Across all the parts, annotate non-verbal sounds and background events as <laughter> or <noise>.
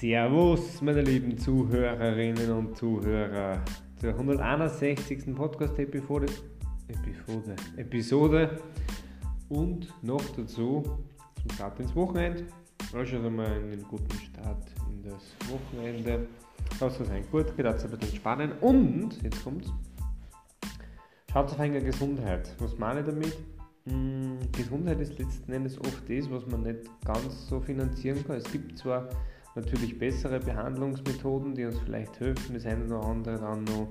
Servus, meine lieben Zuhörerinnen und Zuhörer, zur 161. Podcast-Episode Episode, Episode und noch dazu zum Start ins Wochenende. Also einmal einen guten Start in das Wochenende. Lasst es ein gut, geht es ein bisschen entspannen und, jetzt kommt's, schaut auf eine Gesundheit. Was meine ich damit? Hm, Gesundheit ist letzten Endes oft das, was man nicht ganz so finanzieren kann. Es gibt zwar natürlich bessere Behandlungsmethoden, die uns vielleicht helfen, das eine oder andere dann noch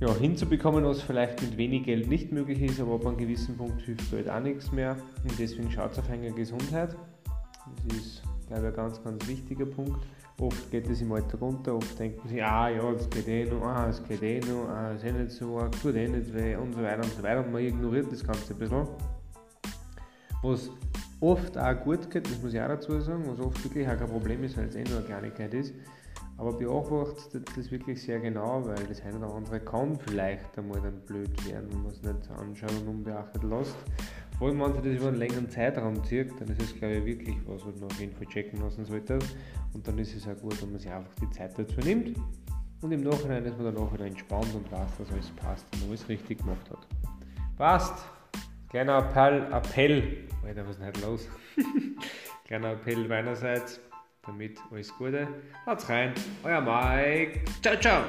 ja, hinzubekommen, was vielleicht mit wenig Geld nicht möglich ist, aber ab einem gewissen Punkt hilft Geld auch nichts mehr. Und deswegen schaut es auf eine Gesundheit. Das ist, glaube ich, ein ganz, ganz wichtiger Punkt. Oft geht es im Alter runter, oft denkt man sich, ah ja, das geht eh noch, ah, das geht eh noch, ah, ist eh nicht so arg, tut eh nicht weh und so weiter und so weiter. Und man ignoriert das Ganze ein bisschen. Was oft auch gut geht, das muss ich auch dazu sagen, was oft wirklich auch kein Problem ist, weil es eh nur eine Kleinigkeit ist. Aber beobachtet das wirklich sehr genau, weil das eine oder andere kann vielleicht einmal dann blöd werden, wenn man es nicht anschaut und unbeachtet lässt. Vor allem, wenn sich das über einen längeren Zeitraum zieht, dann ist es, glaube ich, wirklich was, was man auf jeden Fall checken lassen sollte. Und dann ist es auch gut, wenn man sich einfach die Zeit dazu nimmt. Und im Nachhinein ist man dann auch wieder entspannt und weiß, dass alles passt und alles richtig gemacht hat. Passt! Kleiner Appell, Appell, Alter, was ist denn heute los? <laughs> Kleiner Appell meinerseits, damit alles Gute. Haut's rein, euer Mike. Ciao, ciao!